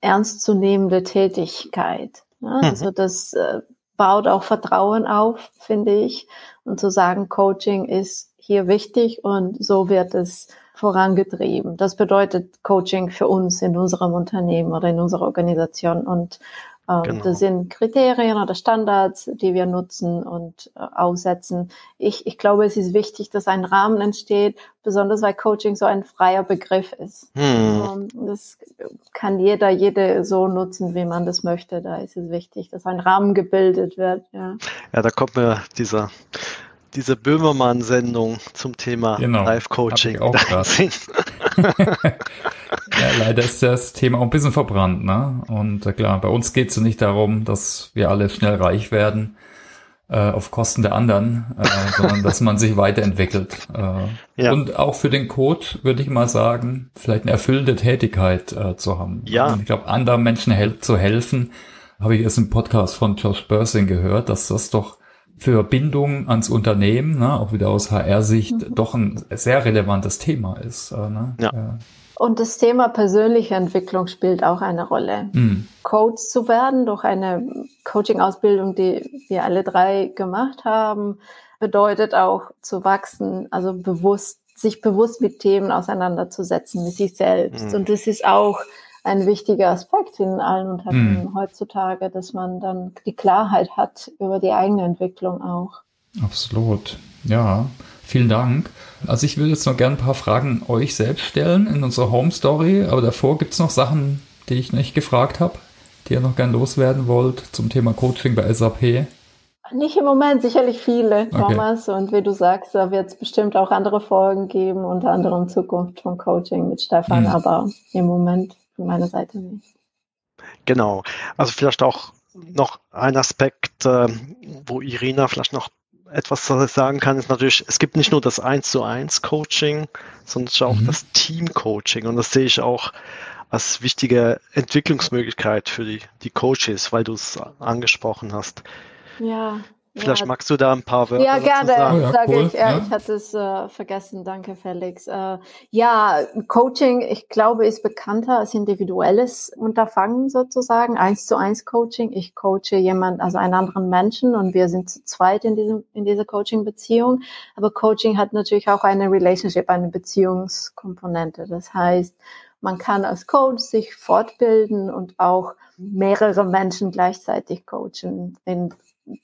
ernstzunehmende Tätigkeit. Ja, mhm. Also das äh, baut auch Vertrauen auf, finde ich. Und zu sagen, Coaching ist hier wichtig und so wird es vorangetrieben. Das bedeutet Coaching für uns in unserem Unternehmen oder in unserer Organisation. Und genau. Das sind Kriterien oder Standards, die wir nutzen und äh, aussetzen. Ich, ich glaube, es ist wichtig, dass ein Rahmen entsteht, besonders weil Coaching so ein freier Begriff ist. Hm. Ähm, das kann jeder, jede so nutzen, wie man das möchte. Da ist es wichtig, dass ein Rahmen gebildet wird. Ja, ja da kommt mir dieser diese Böhmermann-Sendung zum Thema genau, Live-Coaching. Leider ist das Thema auch ein bisschen verbrannt, ne? Und äh, klar, bei uns geht es nicht darum, dass wir alle schnell reich werden äh, auf Kosten der anderen, äh, sondern dass man sich weiterentwickelt. Äh, ja. Und auch für den Coach würde ich mal sagen, vielleicht eine erfüllende Tätigkeit äh, zu haben. Ja. Und ich glaube, anderen Menschen hel zu helfen, habe ich erst im Podcast von Josh Bursing gehört, dass das doch für Bindung ans Unternehmen, ne, auch wieder aus HR-Sicht, mhm. doch ein sehr relevantes Thema ist. Äh, ne? ja. ja. Und das Thema persönliche Entwicklung spielt auch eine Rolle. Mhm. Coach zu werden durch eine Coaching-Ausbildung, die wir alle drei gemacht haben, bedeutet auch zu wachsen, also bewusst, sich bewusst mit Themen auseinanderzusetzen, mit sich selbst. Mhm. Und das ist auch ein wichtiger Aspekt in allen Unternehmen mhm. heutzutage, dass man dann die Klarheit hat über die eigene Entwicklung auch. Absolut. Ja, vielen Dank. Also ich würde jetzt noch gerne ein paar Fragen euch selbst stellen in unserer Home Story, aber davor gibt es noch Sachen, die ich nicht gefragt habe, die ihr noch gern loswerden wollt zum Thema Coaching bei SAP. Nicht im Moment, sicherlich viele, Thomas. Okay. Und wie du sagst, da wird es bestimmt auch andere Folgen geben, unter anderem Zukunft von Coaching mit Stefan, mhm. aber im Moment von meiner Seite nicht. Genau. Also vielleicht auch noch ein Aspekt, äh, wo Irina vielleicht noch etwas sagen kann, ist natürlich, es gibt nicht nur das 1 zu 1 Coaching, sondern auch mhm. das Team Coaching. Und das sehe ich auch als wichtige Entwicklungsmöglichkeit für die, die Coaches, weil du es angesprochen hast. Ja, Vielleicht ja. magst du da ein paar Wörter Ja, gerne, sagen. Oh, ja, sage cool. ich. Ja. Ich hatte es äh, vergessen. Danke, Felix. Äh, ja, Coaching, ich glaube, ist bekannter als individuelles Unterfangen sozusagen. Eins zu eins Coaching. Ich coache jemand, also einen anderen Menschen und wir sind zu zweit in diesem, in dieser Coaching-Beziehung. Aber Coaching hat natürlich auch eine Relationship, eine Beziehungskomponente. Das heißt, man kann als Coach sich fortbilden und auch mehrere Menschen gleichzeitig coachen in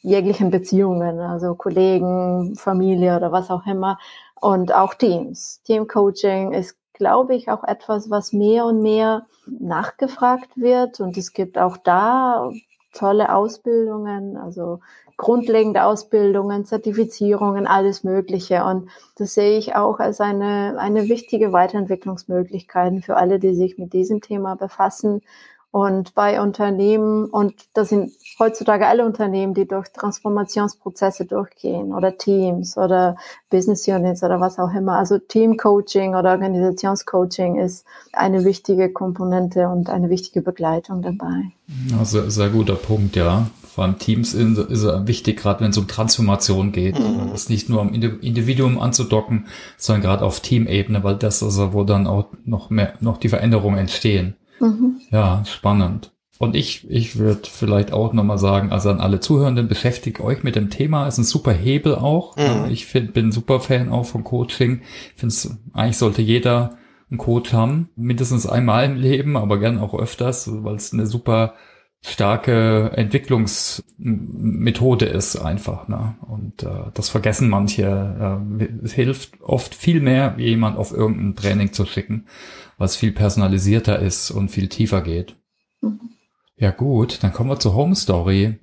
jeglichen Beziehungen, also Kollegen, Familie oder was auch immer und auch Teams. Teamcoaching ist, glaube ich, auch etwas, was mehr und mehr nachgefragt wird und es gibt auch da tolle Ausbildungen, also grundlegende Ausbildungen, Zertifizierungen, alles Mögliche. Und das sehe ich auch als eine, eine wichtige Weiterentwicklungsmöglichkeit für alle, die sich mit diesem Thema befassen und bei Unternehmen, und das sind heutzutage alle Unternehmen, die durch Transformationsprozesse durchgehen oder Teams oder Business Units oder was auch immer. Also Teamcoaching oder Organisationscoaching ist eine wichtige Komponente und eine wichtige Begleitung dabei. Also sehr guter Punkt, ja. Vor allem Teams ist es wichtig, gerade wenn es um Transformation geht, mhm. das nicht nur am Individuum anzudocken, sondern gerade auf Teamebene, weil das also, wo dann auch noch mehr, noch die Veränderungen entstehen. Mhm. Ja, spannend. Und ich, ich würde vielleicht auch nochmal sagen, also an alle Zuhörenden, beschäftigt euch mit dem Thema, ist ein super Hebel auch. Mhm. Ich find, bin super Fan auch von Coaching. Ich finde eigentlich sollte jeder einen Coach haben, mindestens einmal im Leben, aber gern auch öfters, weil es eine super starke Entwicklungsmethode ist einfach. Ne? Und äh, das vergessen manche. Äh, es hilft oft viel mehr, jemand auf irgendein Training zu schicken was viel personalisierter ist und viel tiefer geht. Mhm. Ja gut, dann kommen wir zur Home Story.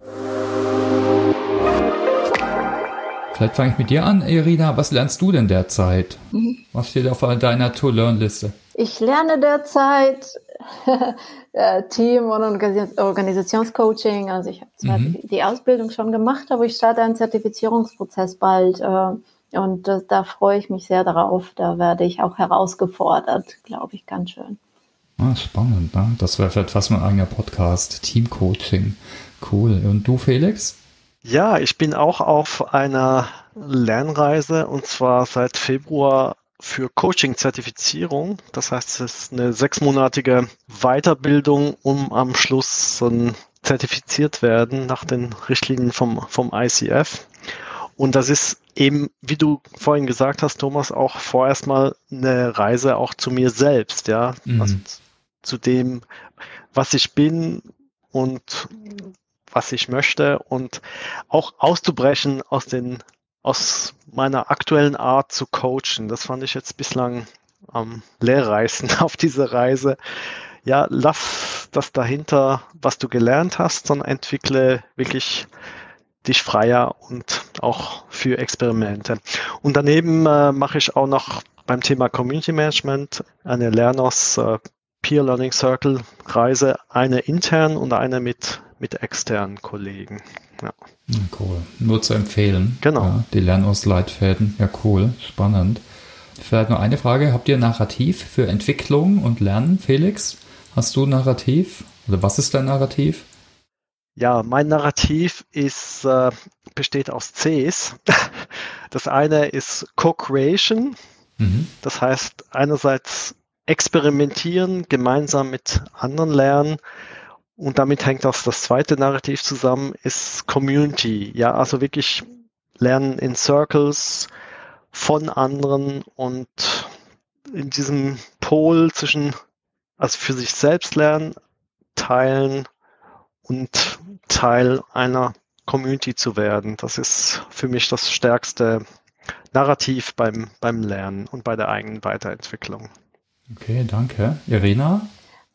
Vielleicht fange ich mit dir an, Irina. Was lernst du denn derzeit? Mhm. Was steht auf deiner To-Learn-Liste? Ich lerne derzeit äh, Team- und Organisationscoaching. Also ich habe zwar mhm. die Ausbildung schon gemacht, aber ich starte einen Zertifizierungsprozess bald. Äh, und da, da freue ich mich sehr darauf. Da werde ich auch herausgefordert, glaube ich, ganz schön. Ah, spannend, ne? Das wäre vielleicht fast mein eigener Podcast. Teamcoaching. Cool. Und du, Felix? Ja, ich bin auch auf einer Lernreise und zwar seit Februar für Coaching-Zertifizierung. Das heißt, es ist eine sechsmonatige Weiterbildung, um am Schluss um, zertifiziert werden nach den Richtlinien vom, vom ICF. Und das ist eben, wie du vorhin gesagt hast, Thomas, auch vorerst mal eine Reise auch zu mir selbst, ja. Mhm. Also zu dem, was ich bin und was ich möchte und auch auszubrechen aus den aus meiner aktuellen Art zu coachen. Das fand ich jetzt bislang am lehrreichsten auf dieser Reise. Ja, lass das dahinter, was du gelernt hast, sondern entwickle wirklich dich freier und auch für Experimente. Und daneben äh, mache ich auch noch beim Thema Community Management eine Lernos äh, Peer Learning Circle Reise, eine intern und eine mit, mit externen Kollegen. Ja. Cool. Nur zu empfehlen. Genau. Ja, die Lernausleitfäden. Ja, cool. Spannend. Vielleicht noch eine Frage. Habt ihr Narrativ für Entwicklung und Lernen, Felix? Hast du Narrativ? Oder was ist dein Narrativ? Ja, mein Narrativ ist, äh, besteht aus Cs. Das eine ist Co-Creation. Mhm. Das heißt, einerseits experimentieren, gemeinsam mit anderen lernen und damit hängt auch das zweite Narrativ zusammen, ist Community. Ja, also wirklich lernen in Circles von anderen und in diesem Pol zwischen, also für sich selbst lernen, teilen und Teil einer Community zu werden. Das ist für mich das stärkste Narrativ beim, beim Lernen und bei der eigenen Weiterentwicklung. Okay, danke. Irina?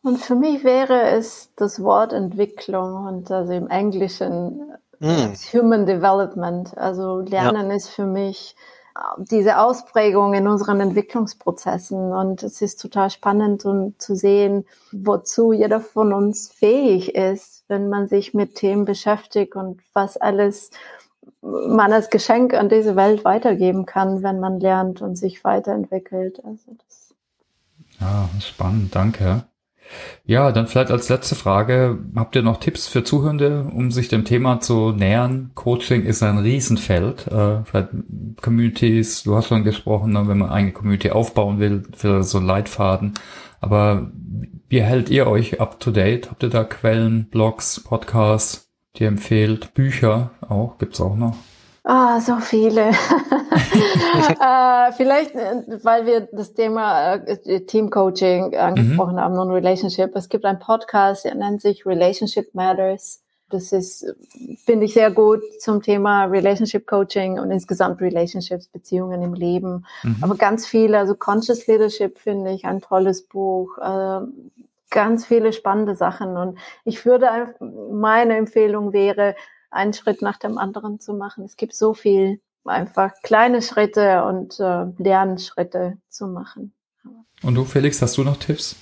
Und für mich wäre es das Wort Entwicklung und also im Englischen mm. Human Development. Also Lernen ja. ist für mich äh, diese Ausprägung in unseren Entwicklungsprozessen. Und es ist total spannend um zu sehen, wozu jeder von uns fähig ist, wenn man sich mit Themen beschäftigt und was alles man als Geschenk an diese Welt weitergeben kann, wenn man lernt und sich weiterentwickelt. Also das ja, spannend, danke. Ja, dann vielleicht als letzte Frage, habt ihr noch Tipps für Zuhörende, um sich dem Thema zu nähern? Coaching ist ein Riesenfeld. Äh, vielleicht Communities, du hast schon gesprochen, ne, wenn man eine Community aufbauen will, vielleicht so Leitfaden. Aber wie hält ihr euch up to date? Habt ihr da Quellen, Blogs, Podcasts, die ihr empfehlt? Bücher auch, gibt's auch noch? Ah, oh, so viele. äh, vielleicht, äh, weil wir das Thema äh, Teamcoaching angesprochen mhm. haben und Relationship. Es gibt einen Podcast, der nennt sich Relationship Matters. Das ist, finde ich, sehr gut zum Thema Relationship Coaching und insgesamt Relationships, Beziehungen im Leben. Mhm. Aber ganz viele, also Conscious Leadership finde ich ein tolles Buch. Äh, ganz viele spannende Sachen. Und ich würde, meine Empfehlung wäre, einen Schritt nach dem anderen zu machen. Es gibt so viel, einfach kleine Schritte und äh, Lernschritte zu machen. Und du, Felix, hast du noch Tipps?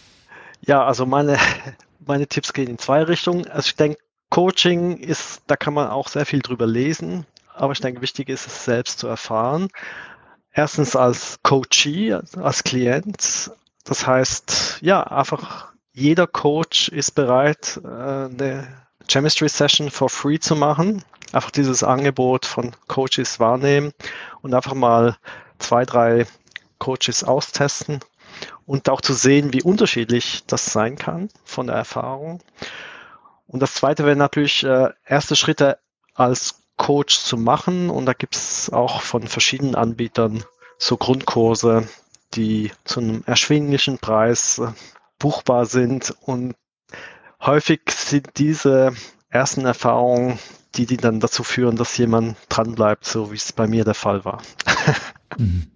Ja, also meine, meine Tipps gehen in zwei Richtungen. Also ich denke, Coaching ist, da kann man auch sehr viel drüber lesen, aber ich denke, wichtig ist es selbst zu erfahren. Erstens als Coachee, als Klient. Das heißt, ja, einfach jeder Coach ist bereit, äh, eine Chemistry Session for free zu machen. Einfach dieses Angebot von Coaches wahrnehmen und einfach mal zwei, drei Coaches austesten und auch zu sehen, wie unterschiedlich das sein kann von der Erfahrung. Und das zweite wäre natürlich äh, erste Schritte als Coach zu machen. Und da gibt es auch von verschiedenen Anbietern so Grundkurse, die zu einem erschwinglichen Preis äh, buchbar sind und häufig sind diese ersten Erfahrungen, die, die dann dazu führen, dass jemand dranbleibt, so wie es bei mir der Fall war. Mhm.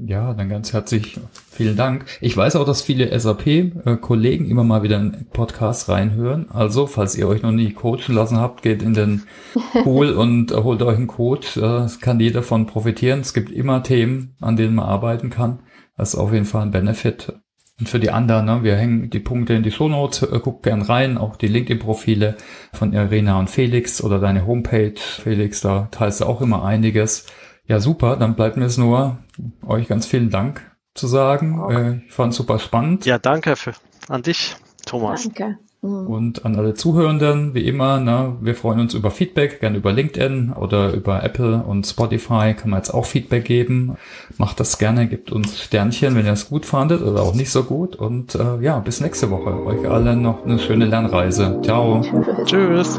Ja, dann ganz herzlich vielen Dank. Ich weiß auch, dass viele SAP-Kollegen immer mal wieder einen Podcast reinhören. Also, falls ihr euch noch nie coachen lassen habt, geht in den Pool und holt euch einen Coach. Es kann jeder davon profitieren. Es gibt immer Themen, an denen man arbeiten kann. Das ist auf jeden Fall ein Benefit. Und für die anderen, ne, wir hängen die Punkte in die Shownotes, äh, guckt gern rein, auch die LinkedIn-Profile von Irena und Felix oder deine Homepage, Felix, da teilst du auch immer einiges. Ja, super. Dann bleibt mir es nur, euch ganz vielen Dank zu sagen. Äh, ich fand super spannend. Ja, danke für, an dich, Thomas. Danke. Mhm. Und an alle Zuhörenden, wie immer, ne, wir freuen uns über Feedback, gerne über LinkedIn oder über Apple und Spotify kann man jetzt auch Feedback geben. Macht das gerne, gebt uns Sternchen, wenn ihr es gut fandet oder auch nicht so gut. Und äh, ja, bis nächste Woche. Euch allen noch eine schöne Lernreise. Ciao. Tschüss.